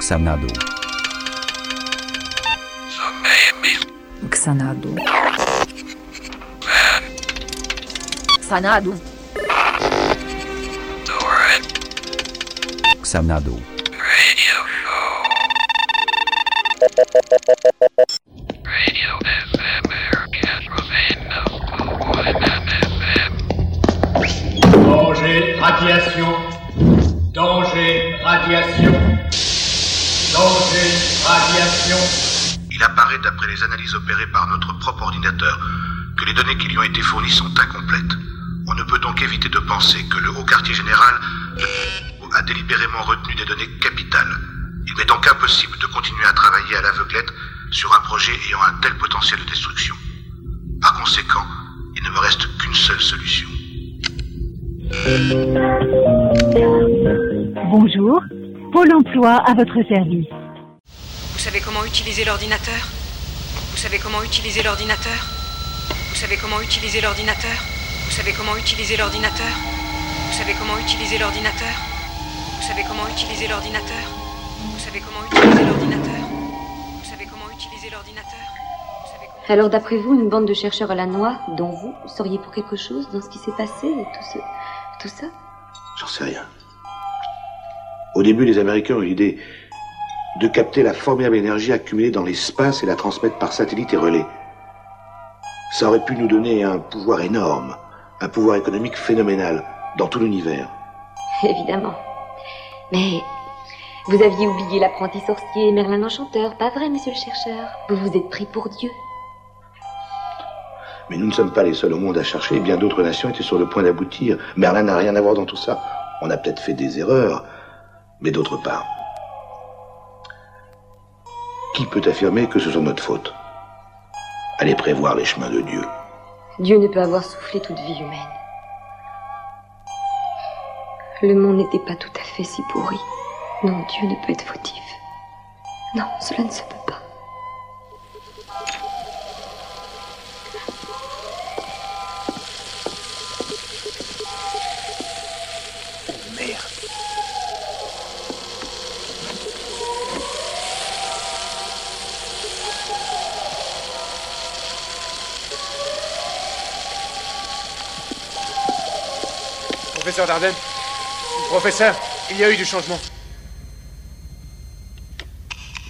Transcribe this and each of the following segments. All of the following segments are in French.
Xanadu. Xanadu. Xanadu. Xanadu. Radio show. Radio FM Air 89.1 FM. Danger, radiation. Il apparaît, d'après les analyses opérées par notre propre ordinateur, que les données qui lui ont été fournies sont incomplètes. On ne peut donc éviter de penser que le haut quartier général a délibérément retenu des données capitales. Il m'est donc impossible de continuer à travailler à l'aveuglette sur un projet ayant un tel potentiel de destruction. Par conséquent, il ne me reste qu'une seule solution. Bonjour, Pôle emploi à votre service. Vous savez comment utiliser l'ordinateur Vous savez comment utiliser l'ordinateur Vous savez comment utiliser l'ordinateur Vous savez comment utiliser l'ordinateur Vous savez comment utiliser l'ordinateur Vous savez comment utiliser l'ordinateur Vous savez comment utiliser l'ordinateur Vous savez comment utiliser l'ordinateur Vous savez comment- Alors, d'après vous, une bande de chercheurs à la noix, dont vous, seriez pour quelque chose dans ce qui s'est passé et tout, ce... tout ça? J'en sais rien. Au début, les Américains ont eu l'idée de capter la formidable énergie accumulée dans l'espace et la transmettre par satellite et relais. Ça aurait pu nous donner un pouvoir énorme, un pouvoir économique phénoménal dans tout l'univers. Évidemment. Mais vous aviez oublié l'apprenti sorcier et Merlin l'enchanteur, pas vrai, monsieur le chercheur? Vous vous êtes pris pour Dieu. Mais nous ne sommes pas les seuls au monde à chercher, bien d'autres nations étaient sur le point d'aboutir. Merlin n'a rien à voir dans tout ça. On a peut-être fait des erreurs, mais d'autre part, qui peut affirmer que ce soit notre faute? Allez prévoir les chemins de Dieu. Dieu ne peut avoir soufflé toute vie humaine. Le monde n'était pas tout à fait si pourri. Non, Dieu ne peut être fautif. Non, cela ne se peut pas. Professeur Dardenne Professeur, il y a eu du changement.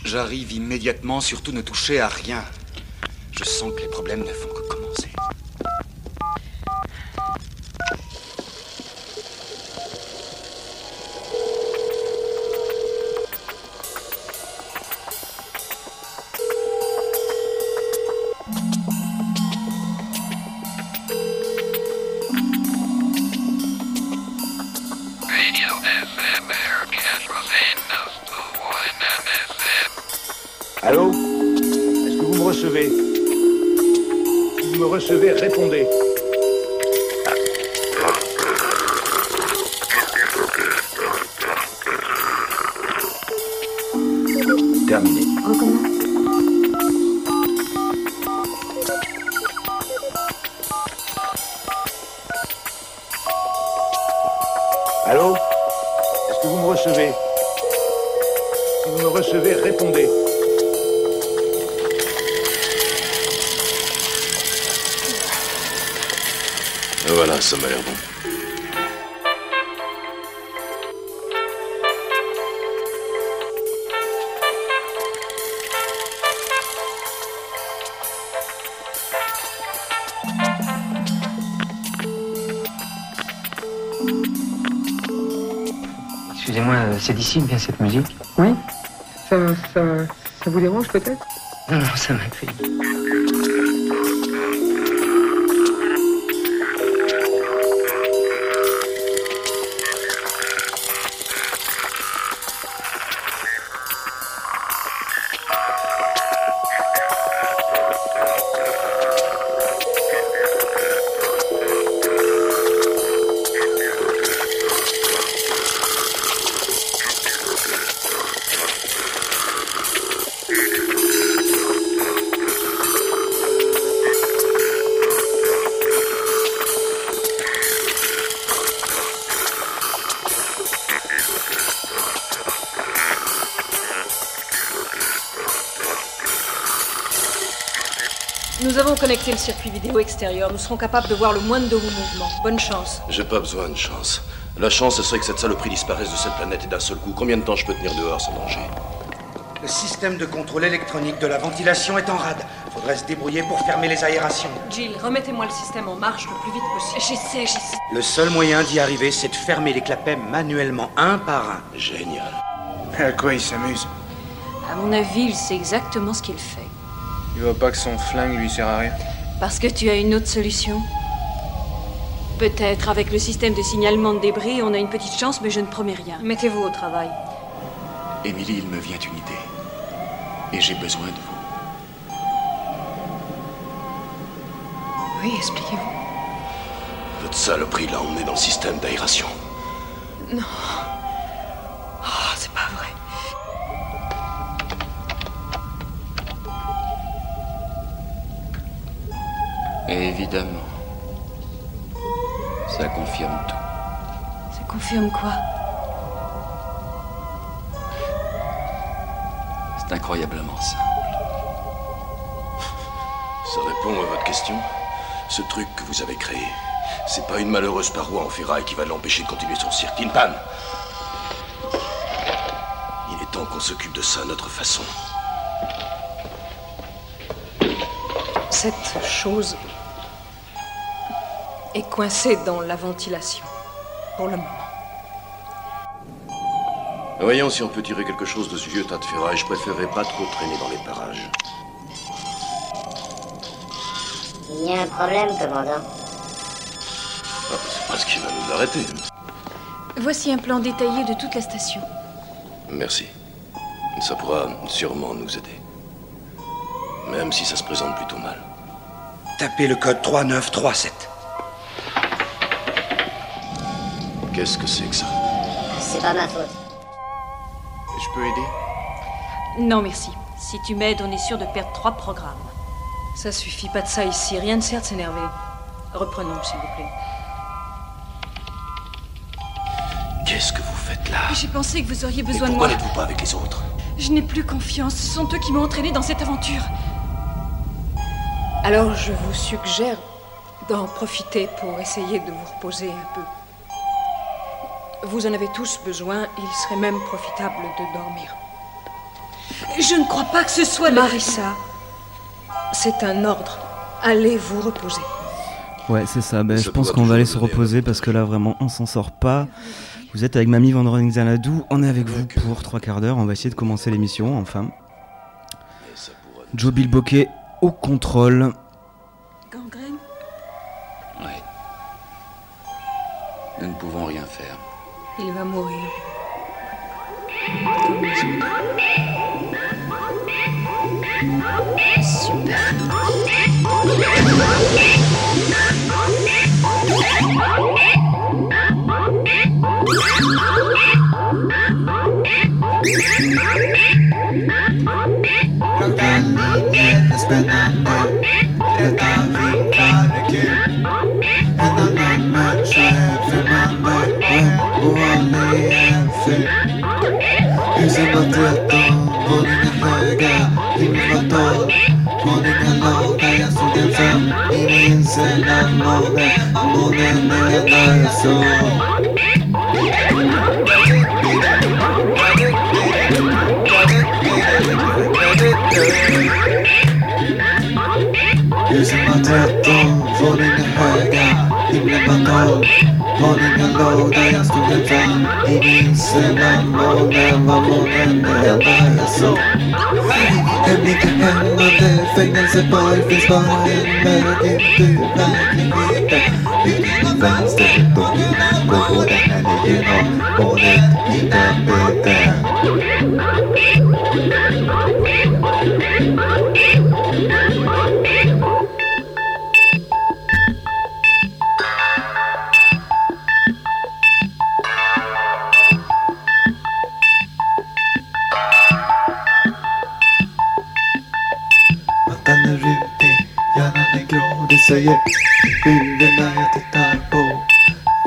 J'arrive immédiatement, surtout ne touchez à rien. Je sens que les problèmes ne font que commencer. C'est d'ici bien cette musique. Oui. Ça, ça, ça vous dérange peut-être? Non, non, ça m'accueille. Connecté le circuit vidéo extérieur. Nous serons capables de voir le moindre de vos mouvements. Bonne chance. J'ai pas besoin de chance. La chance, ce serait que cette saloperie disparaisse de cette planète et d'un seul coup. Combien de temps je peux tenir dehors sans danger? Le système de contrôle électronique de la ventilation est en rade. Faudrait se débrouiller pour fermer les aérations. Jill, remettez-moi le système en marche le plus vite possible. J'essaie, j'essaie. Le seul moyen d'y arriver, c'est de fermer les clapets manuellement, un par un. Génial. À quoi il s'amuse? À mon avis, il sait exactement ce qu'il fait. Il voit pas que son flingue lui sert à rien. Parce que tu as une autre solution Peut-être avec le système de signalement de débris, on a une petite chance, mais je ne promets rien. Mettez-vous au travail. Émilie, il me vient une idée. Et j'ai besoin de vous. Oui, expliquez-vous. Votre saloperie l'a emmené dans le système d'aération. Non. Évidemment. Ça confirme tout. Ça confirme quoi? C'est incroyablement simple. Ça répond à votre question? Ce truc que vous avez créé, c'est pas une malheureuse paroi en ferraille qui va l'empêcher de continuer son cirque. Pan Il est temps qu'on s'occupe de ça à notre façon. Cette chose est coincée dans la ventilation. Pour le moment. Voyons si on peut tirer quelque chose de ce vieux tas de ferraille. Je préférerais pas trop traîner dans les parages. Il y a un problème, commandant. Ah, c'est pas ce qui va nous arrêter. Voici un plan détaillé de toute la station. Merci. Ça pourra sûrement nous aider. Même si ça se présente plutôt mal. Tapez le code 3937. Qu'est-ce que c'est que ça C'est pas ma faute. Je peux aider Non, merci. Si tu m'aides, on est sûr de perdre trois programmes. Ça suffit pas de ça ici. Rien ne sert de s'énerver. Reprenons, s'il vous plaît. Qu'est-ce que vous faites là J'ai pensé que vous auriez besoin de pourquoi moi. n'êtes-vous pas avec les autres Je n'ai plus confiance. Ce sont eux qui m'ont entraîné dans cette aventure. Alors je vous suggère d'en profiter pour essayer de vous reposer un peu. Vous en avez tous besoin, il serait même profitable de dormir. Je ne crois pas que ce soit le- Marissa, c'est un ordre. Allez vous reposer. Ouais, c'est ça. Ben, je pense qu'on va aller se reposer parce que là, vraiment, on s'en sort pas. Vous êtes avec Mamie Van Xanadu. On est avec vous pour trois quarts d'heure. On va essayer de commencer l'émission, enfin. Joe Bilboquet au contrôle. Gangrène Ouais. Nous ne pouvons rien faire. Il va mourir. Oh, I'm going to go to the hospital. I'm going to go to the hospital. i Thank you. 2013, våningen höga, himlen var tolv. Våningen låg där jag stod en fram. Ingen sällan månen var månen det enda jag såg. Hemliga hämmade fängelseborg finns bara en melodi till verkligheten. Vilken vänster då? Gå på den här genom året, inte bete. Säger jag tittar på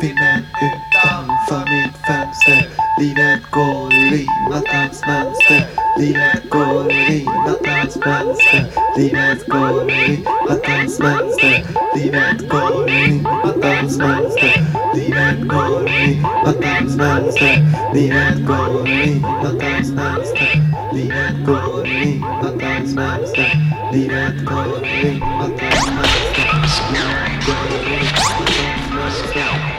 Filmen utanför mitt fönster livet går i nattens mönster Livet går i nattens mönster Livet går i nattens mönster Livet går i nattens mönster Livet går i nattens mönster Livet går i nattens mönster Livet går i nattens mönster Livet går i nattens mönster Myself.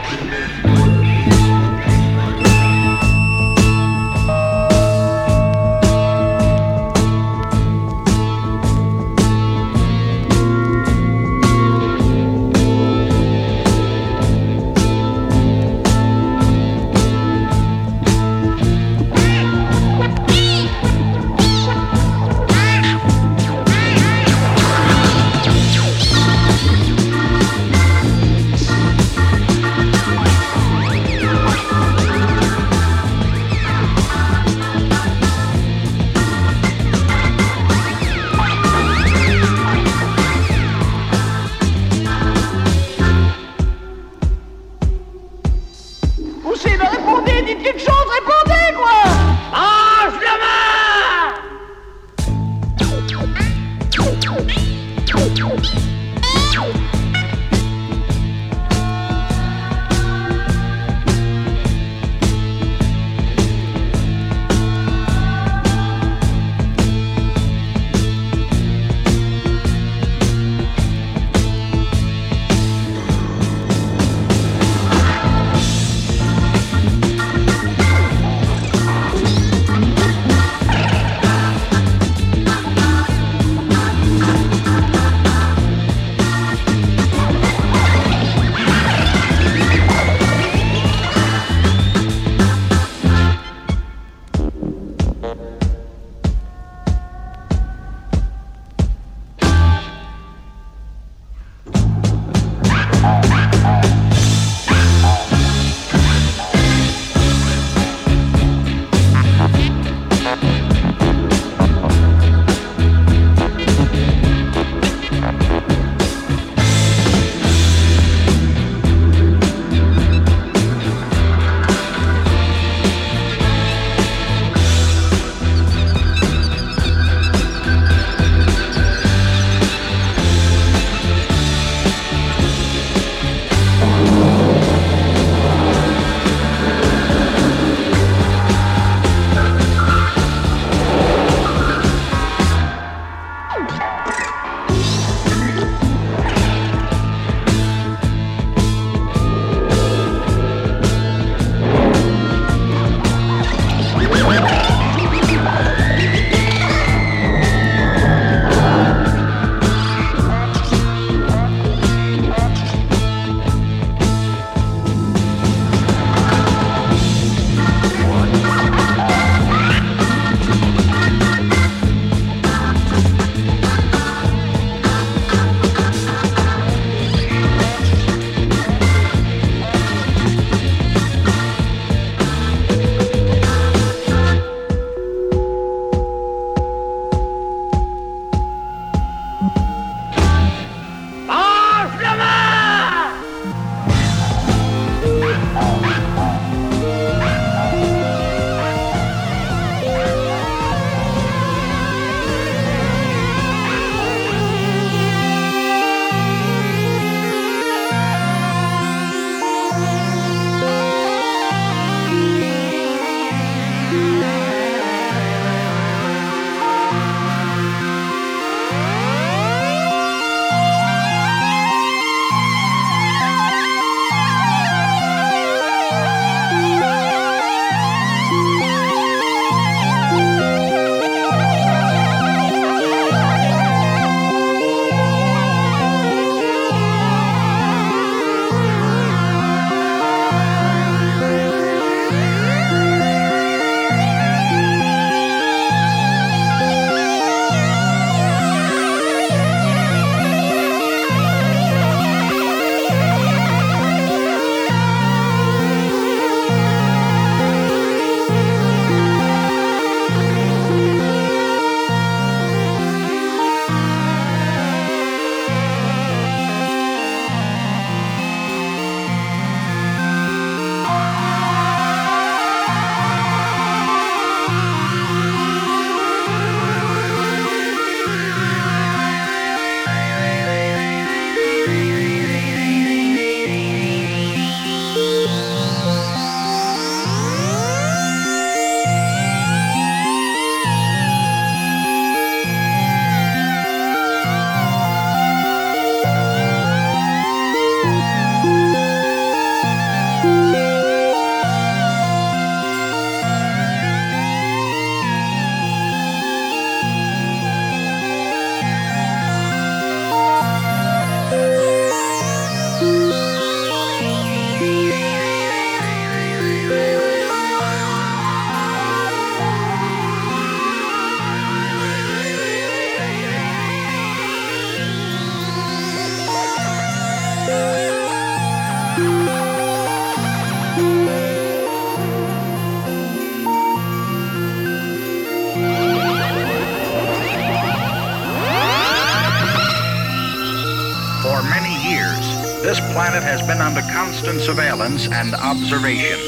Planet has been under constant surveillance and observation.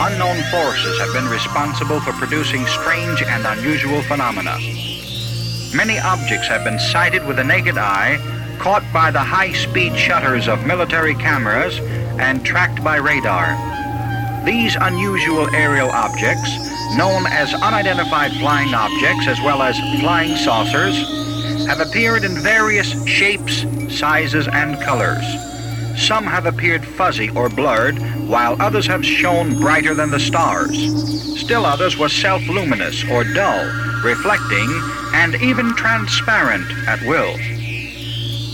Unknown forces have been responsible for producing strange and unusual phenomena. Many objects have been sighted with the naked eye, caught by the high-speed shutters of military cameras, and tracked by radar. These unusual aerial objects, known as unidentified flying objects as well as flying saucers, have appeared in various shapes, sizes, and colors. Some have appeared fuzzy or blurred, while others have shone brighter than the stars. Still others were self-luminous or dull, reflecting, and even transparent at will.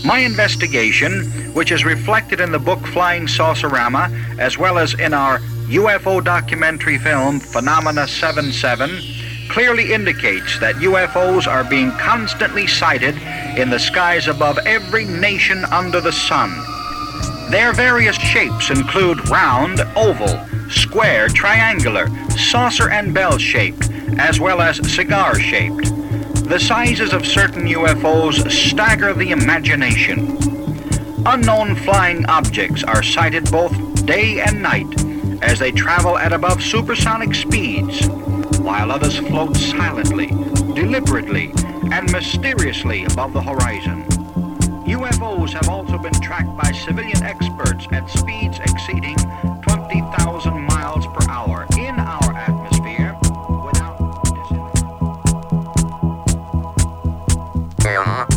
My investigation, which is reflected in the book Flying Saucerama, as well as in our UFO documentary film Phenomena 77, clearly indicates that UFOs are being constantly sighted in the skies above every nation under the sun. Their various shapes include round, oval, square, triangular, saucer and bell shaped, as well as cigar shaped. The sizes of certain UFOs stagger the imagination. Unknown flying objects are sighted both day and night as they travel at above supersonic speeds, while others float silently, deliberately, and mysteriously above the horizon. UFOs have also been tracked by civilian experts at speeds exceeding 20,000 miles per hour in our atmosphere without M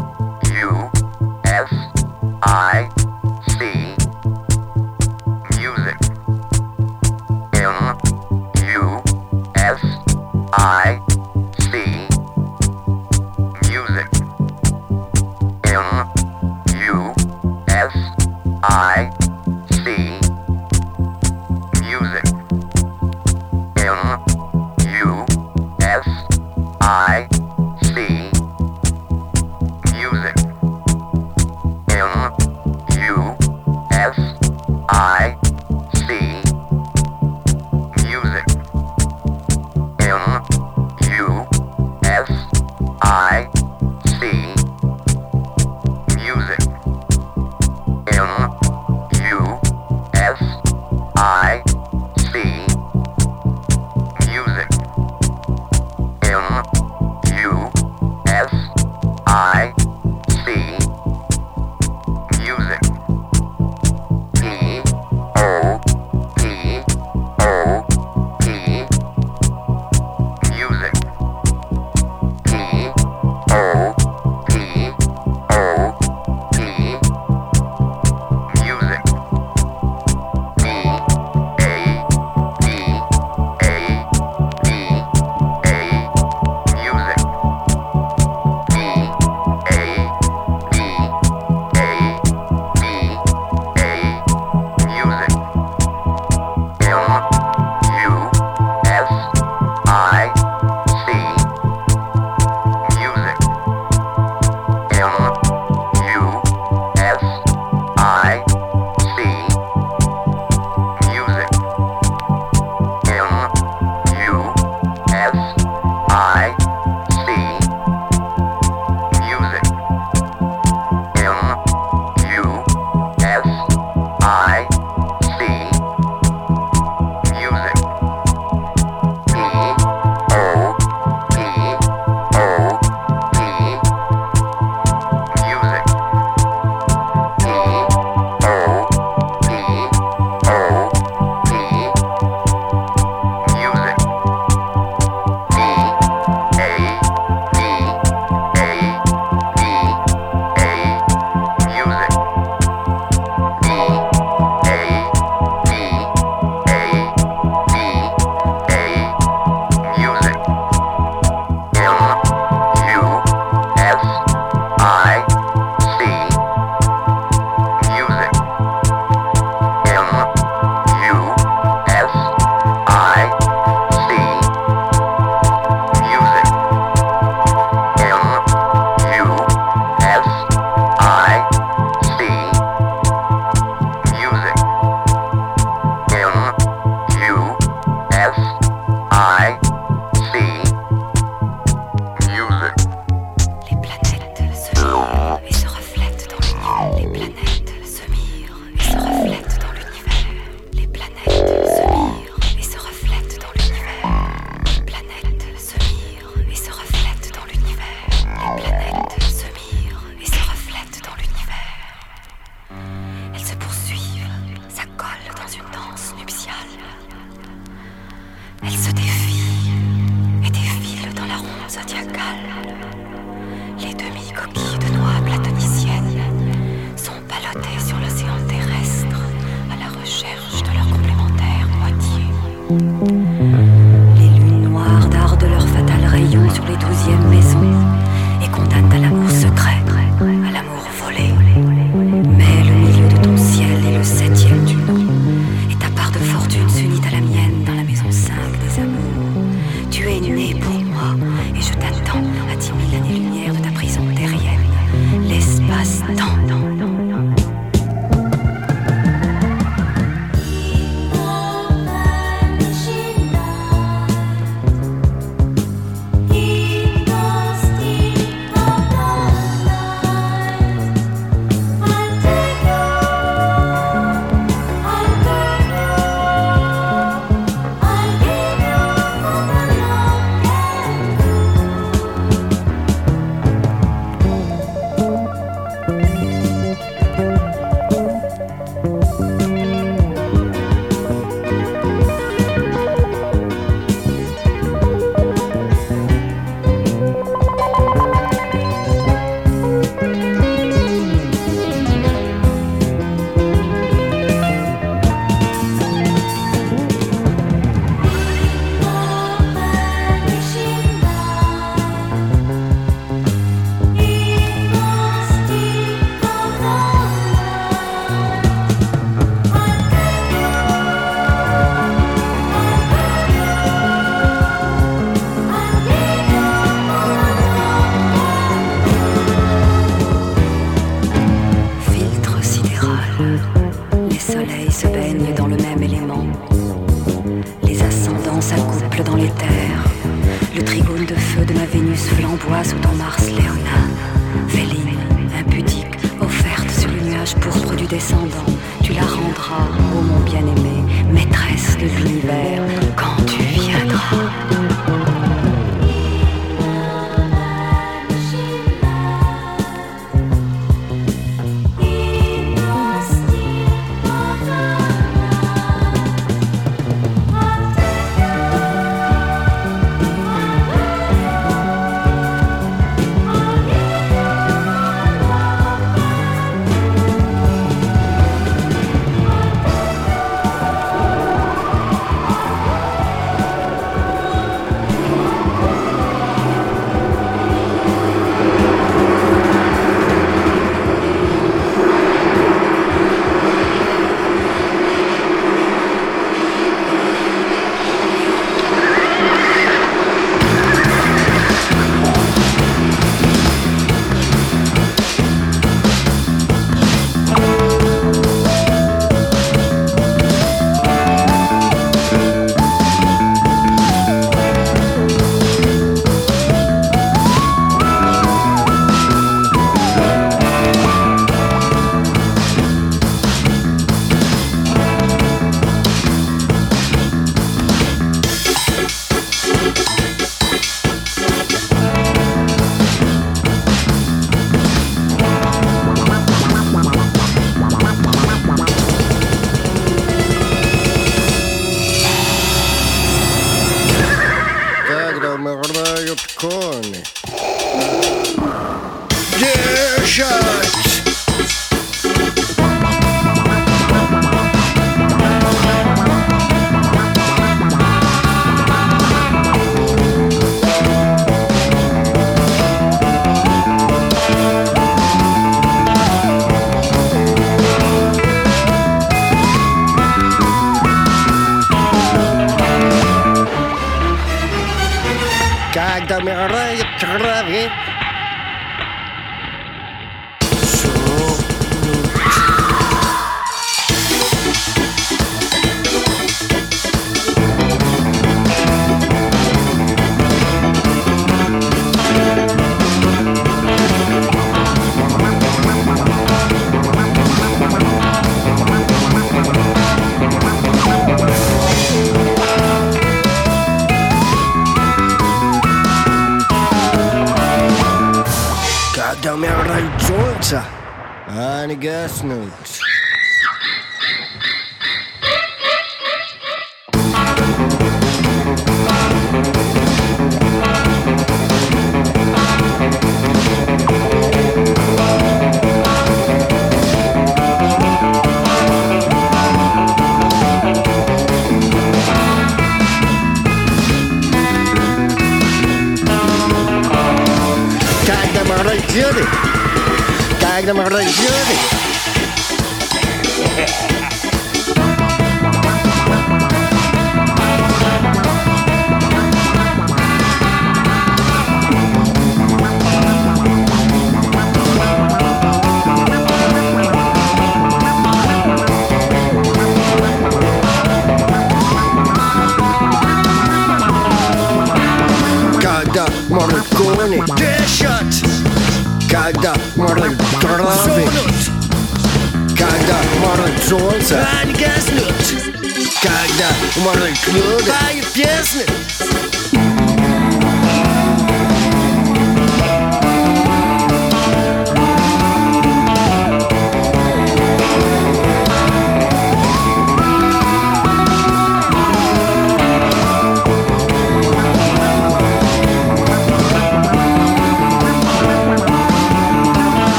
U S I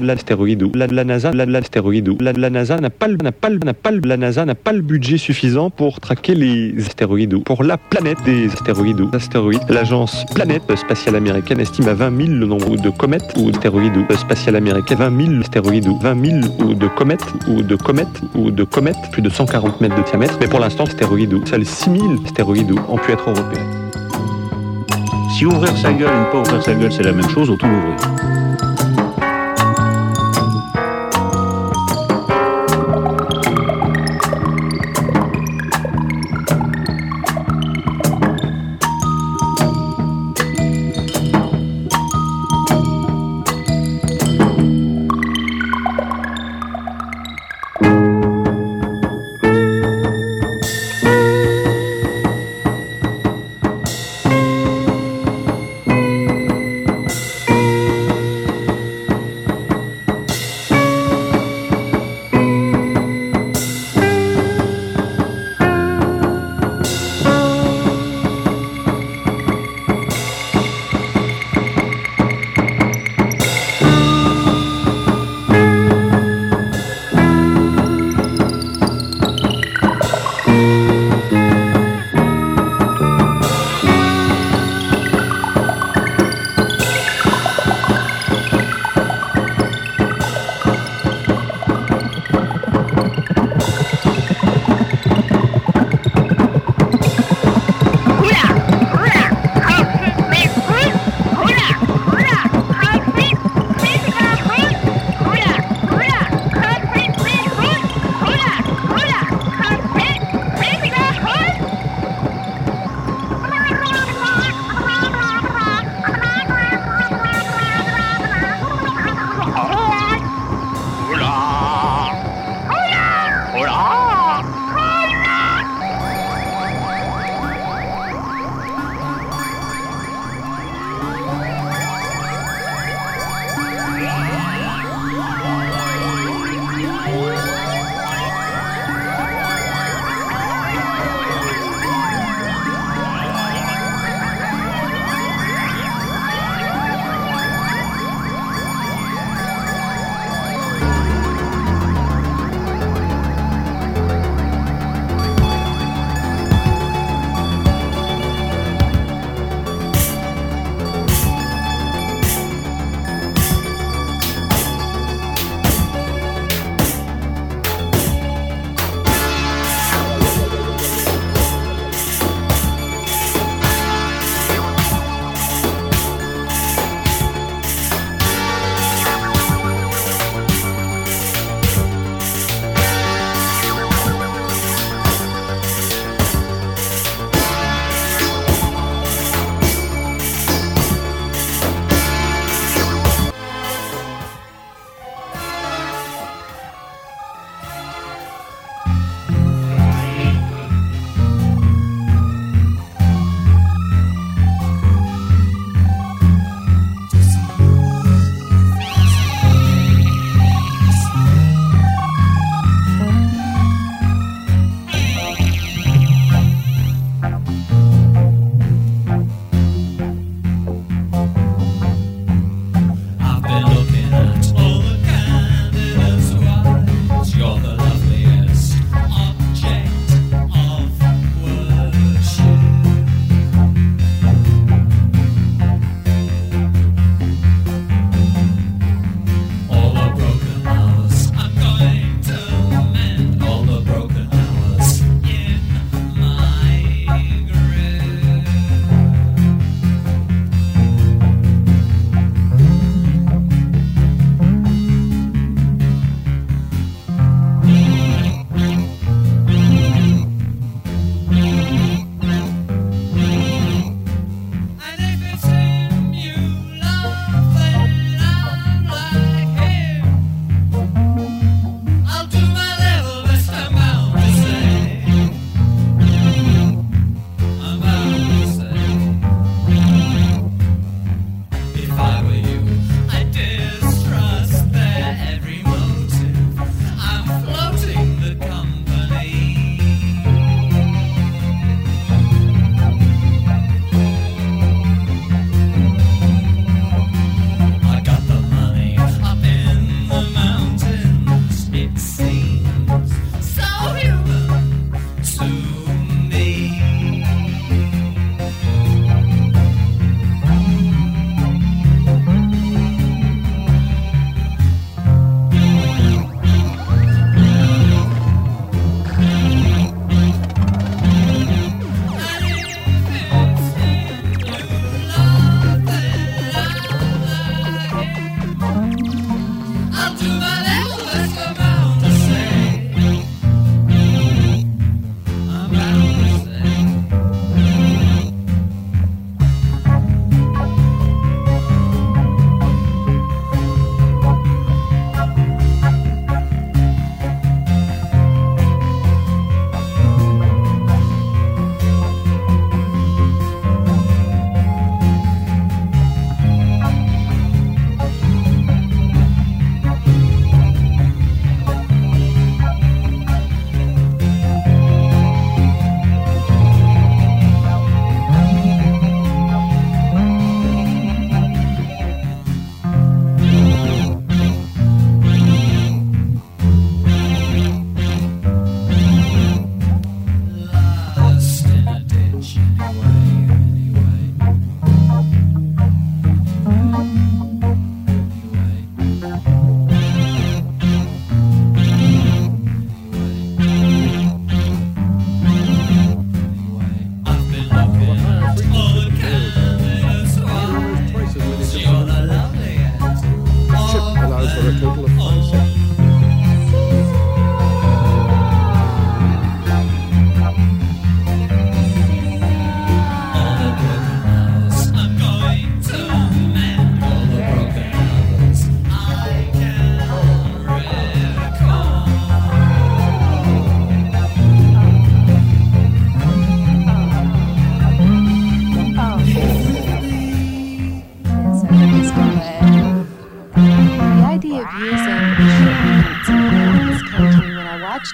la, la la, NASA la, la la, NASA n'a pas le n'a pas n'a pas la NASA n'a pas le budget suffisant pour traquer les astéroïdes ou pour la planète des astéroïdes astéroïdes. L'agence planète spatiale américaine estime à 20 000 le nombre de comètes ou astéroïdes ou spatiale américaine. 20 000 astéroïdes ou 20 000 ou de comètes ou de comètes ou de comètes plus de 140 mètres de diamètre. Mais pour l'instant astéroïdes seuls 6 000 astéroïdes ont pu être repérés. Si ouvrir sa gueule et ne pas ouvrir sa gueule, c'est la même chose, autant l'ouvrir.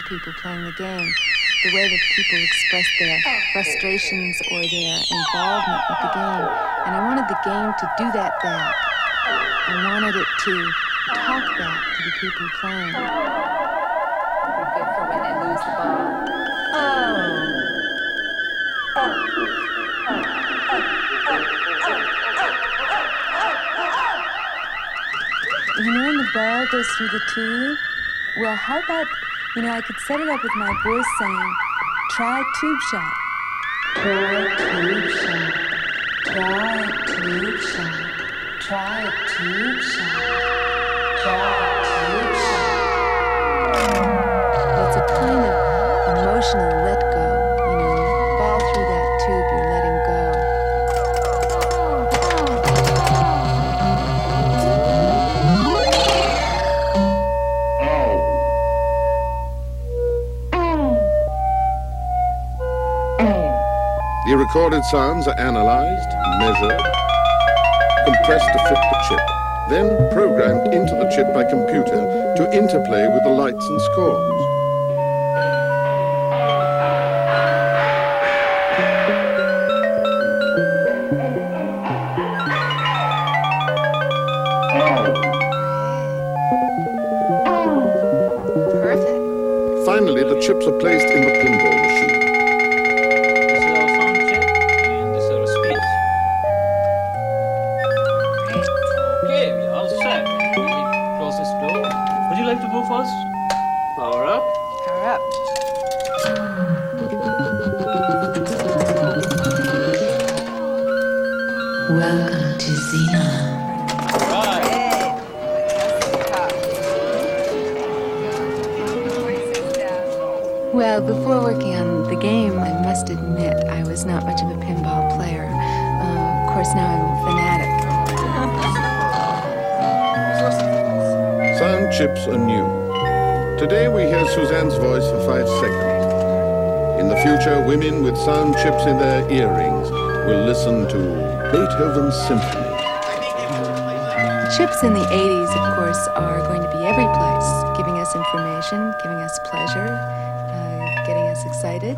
People playing the game, the way that people expressed their frustrations or their involvement with the game. And I wanted the game to do that back. I wanted it to talk back to the people playing. Good for when they lose the ball. You know when the ball goes through the tube? Well, how about, you know, I could set it up with my voice saying, try tube shot. Try tube shot. Try tube shot. Try tube shot. Try tube shot. It's a kind of emotional let go. Recorded sounds are analyzed, measured, compressed to fit the chip, then programmed into the chip by computer to interplay with the lights and scores. In the future, women with sound chips in their earrings will listen to Beethoven's symphony. Chips in the 80s, of course, are going to be every place, giving us information, giving us pleasure, uh, getting us excited.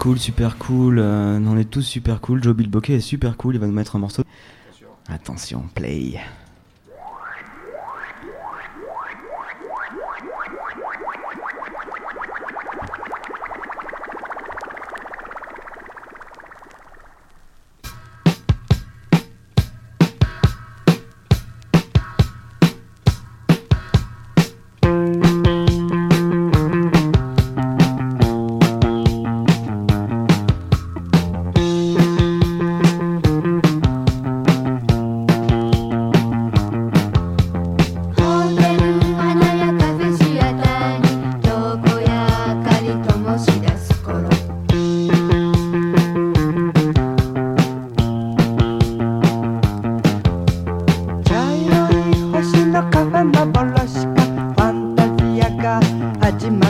cool, super cool. Euh, on est tous super cool. Joe Bilboquet est super cool. Il va nous mettre un morceau. Attention play. 始まる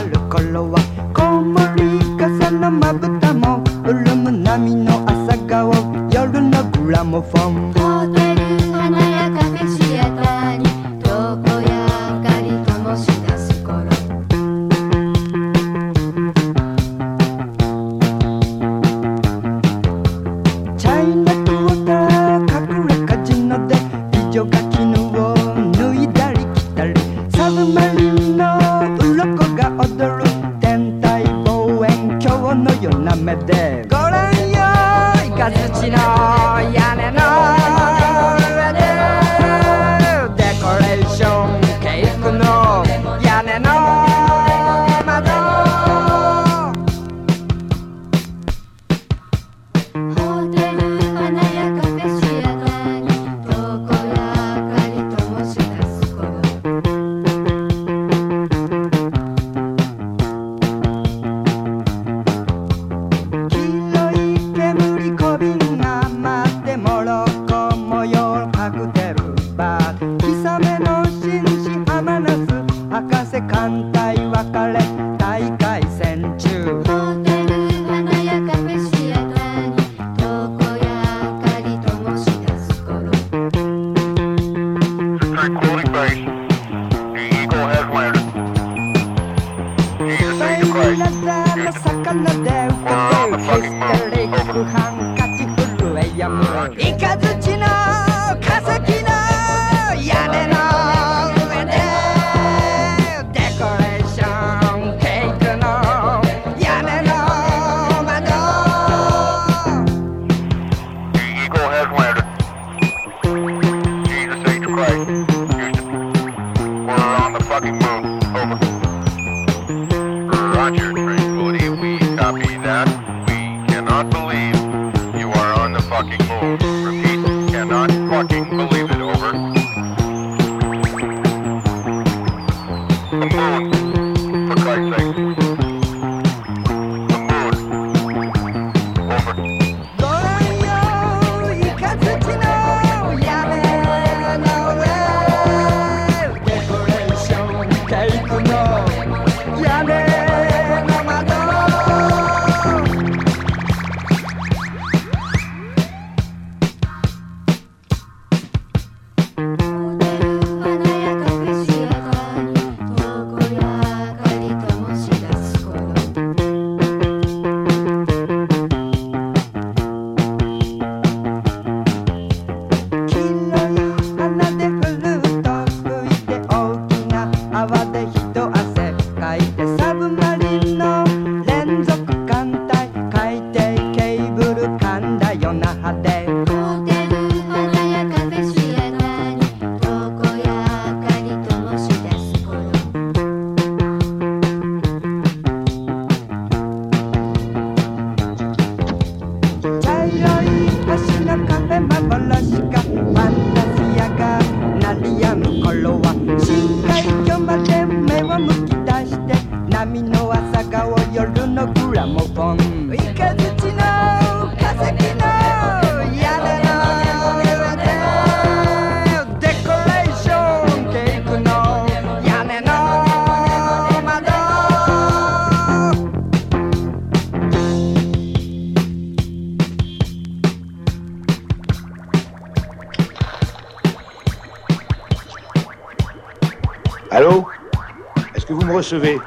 que vous me recevez.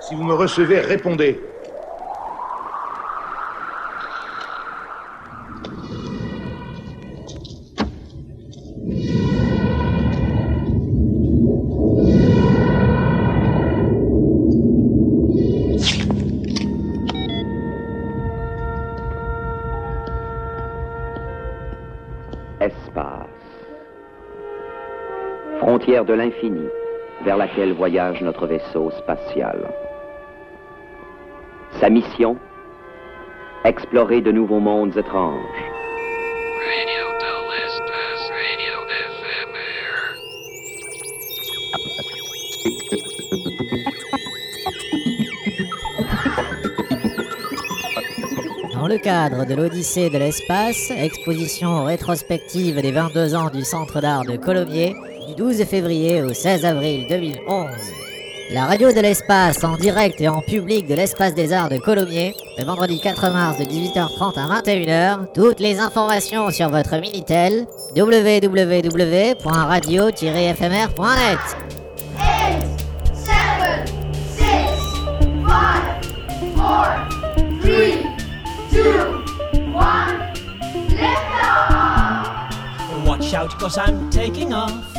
Si vous me recevez, répondez. Voyage notre vaisseau spatial. Sa mission Explorer de nouveaux mondes étranges. Dans le cadre de l'Odyssée de l'espace, exposition rétrospective des 22 ans du Centre d'art de Colomiers, du 12 février au 16 avril 2011. La radio de l'espace en direct et en public de l'espace des arts de Colomiers, le vendredi 4 mars de 18h30 à 21h. Toutes les informations sur votre Minitel www.radio-fmr.net. Watch out, cause I'm taking off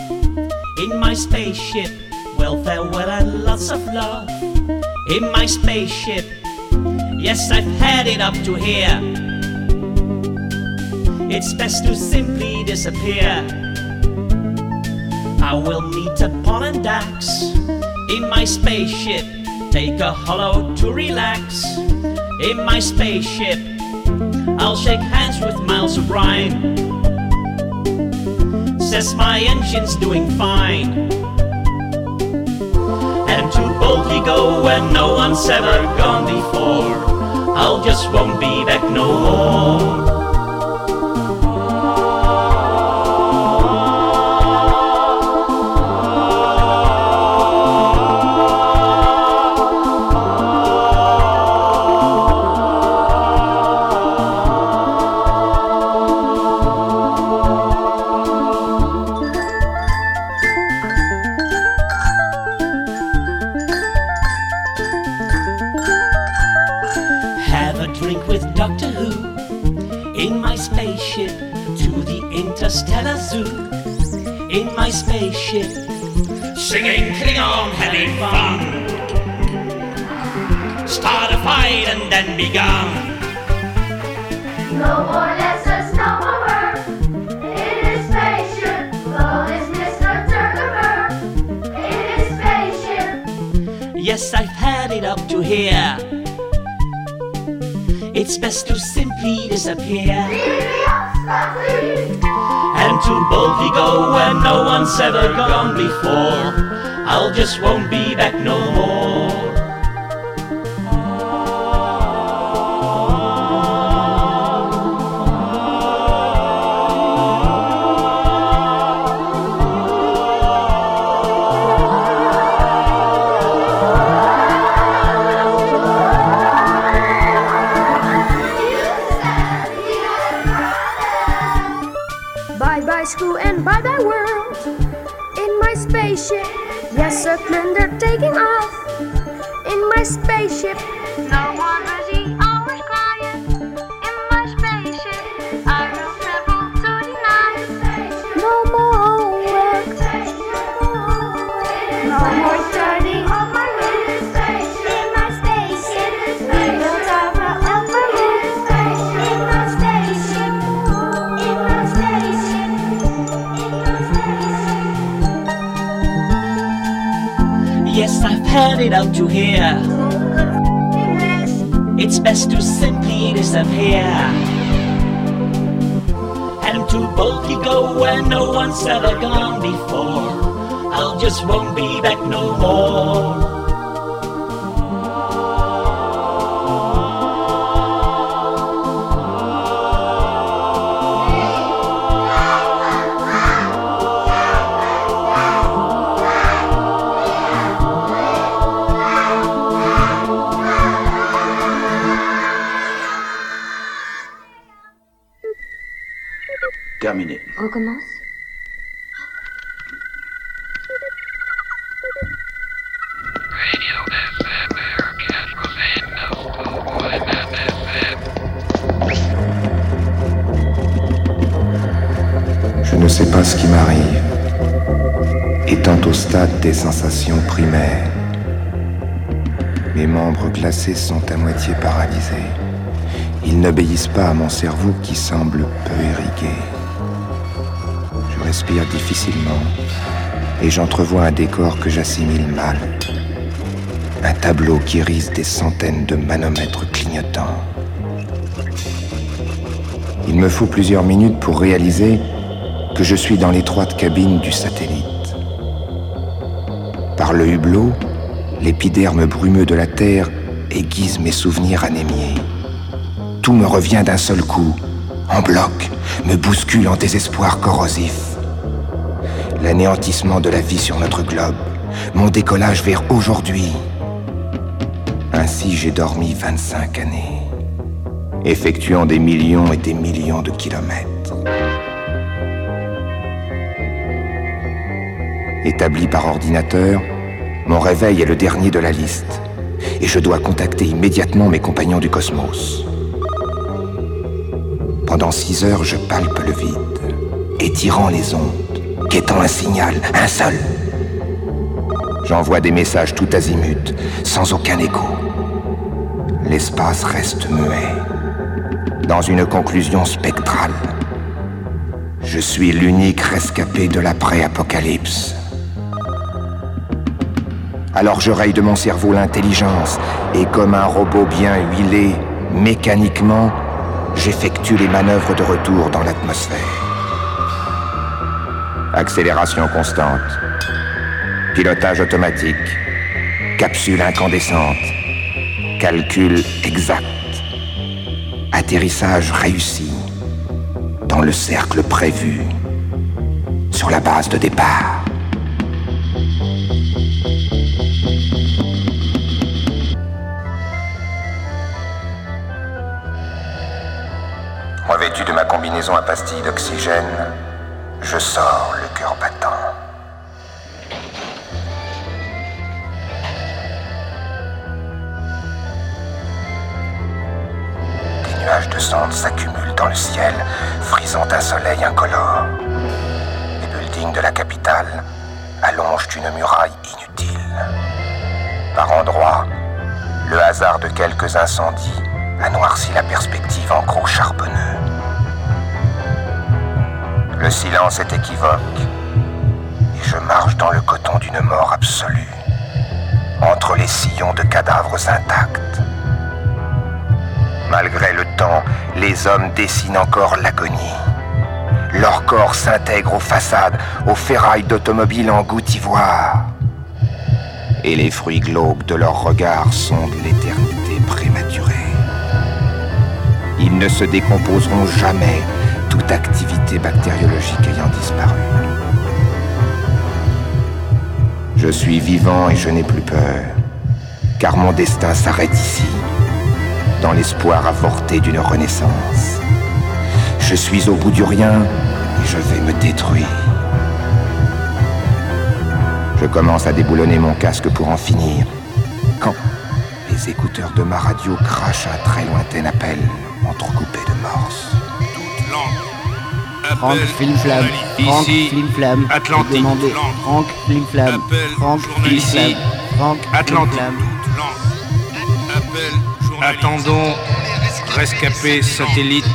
in my spaceship. Well, farewell and lots of love in my spaceship. Yes, I've had it up to here. It's best to simply disappear. I will meet upon and Dax in my spaceship. Take a hollow to relax in my spaceship. I'll shake hands with Miles O'Brien. Says my engine's doing fine. And to boldly go where no one's ever gone before. I'll just won't be back no more. Gone. No more lessons, no more work. In his spaceship, alone is Mr. Turner. In his spaceship, Yes, I've had it up to here. It's best to simply disappear. And to boldly go where no one's ever gone before. I'll just won't be back no it up to here. It's best to simply disappear. And to boldly go where no one's ever gone before. I'll just won't be back no more. Cerveau qui semble peu irrigué. Je respire difficilement, et j'entrevois un décor que j'assimile mal. Un tableau qui risque des centaines de manomètres clignotants. Il me faut plusieurs minutes pour réaliser que je suis dans l'étroite cabine du satellite. Par le hublot, l'épiderme brumeux de la Terre aiguise mes souvenirs anémiés. Tout me revient d'un seul coup, en bloc, me bouscule en désespoir corrosif. L'anéantissement de la vie sur notre globe, mon décollage vers aujourd'hui. Ainsi j'ai dormi 25 années, effectuant des millions et des millions de kilomètres. Établi par ordinateur, mon réveil est le dernier de la liste, et je dois contacter immédiatement mes compagnons du cosmos. Pendant six heures, je palpe le vide, étirant les ondes, quêtant un signal, un seul. J'envoie des messages tout azimut, sans aucun écho. L'espace reste muet, dans une conclusion spectrale. Je suis l'unique rescapé de l'après-apocalypse. Alors je raye de mon cerveau l'intelligence et comme un robot bien huilé, mécaniquement, j'effectue les manœuvres de retour dans l'atmosphère. Accélération constante, pilotage automatique, capsule incandescente, calcul exact, atterrissage réussi, dans le cercle prévu, sur la base de départ. À pastilles d'oxygène, je sors le cœur battant. Des nuages de cendres s'accumulent dans le ciel, frisant un soleil incolore. Les buildings de la capitale allongent une muraille inutile. Par endroits, le hasard de quelques incendies a noirci la perspective en gros charbonneux. Le silence est équivoque et je marche dans le coton d'une mort absolue, entre les sillons de cadavres intacts. Malgré le temps, les hommes dessinent encore l'agonie. Leur corps s'intègre aux façades, aux ferrailles d'automobiles en goutte ivoire. Et les fruits glauques de leur regard sont de l'éternité prématurée. Ils ne se décomposeront jamais, toute activité bactériologique ayant disparu. Je suis vivant et je n'ai plus peur, car mon destin s'arrête ici, dans l'espoir avorté d'une renaissance. Je suis au bout du rien et je vais me détruire. Je commence à déboulonner mon casque pour en finir, quand les écouteurs de ma radio crachent un très lointain appel entrecoupé de morses. Franck Flimflam, Franck Flimflam, Atlantique. demandez Franck Flimflam, Franck Flimflam, Franck Atlantique. Attendons, rescapé satellite.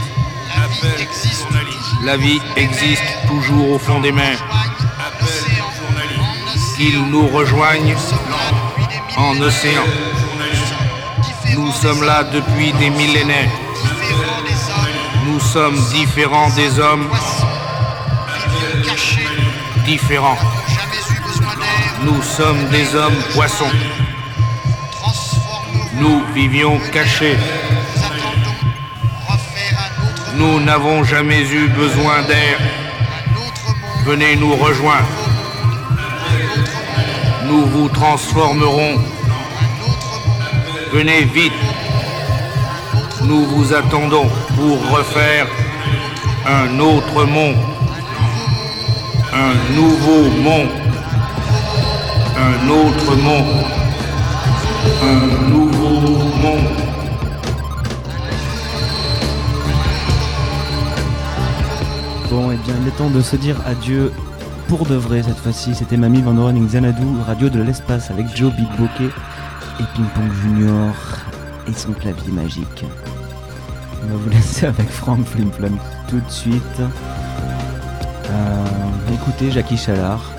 La vie existe toujours au fond des mers. Qu'ils nous rejoignent en océan. Nous sommes là depuis des millénaires. Nous sommes différents des hommes. Différents. Nous sommes des hommes poissons. Nous vivions cachés. Nous n'avons jamais eu besoin d'air. Venez nous rejoindre. Nous vous transformerons. Venez vite. Nous vous attendons pour refaire un autre monde. Un nouveau monde. Un autre monde. Un nouveau monde. Bon, et bien, il est temps de se dire adieu pour de vrai cette fois-ci. C'était Mamie Van Running Xanadu, radio de l'espace avec Joe Big Bokeh et Ping Pong Junior et son clavier magique. On va vous laisser avec Frank Flimflam tout de suite. Euh, écoutez Jackie Chalard.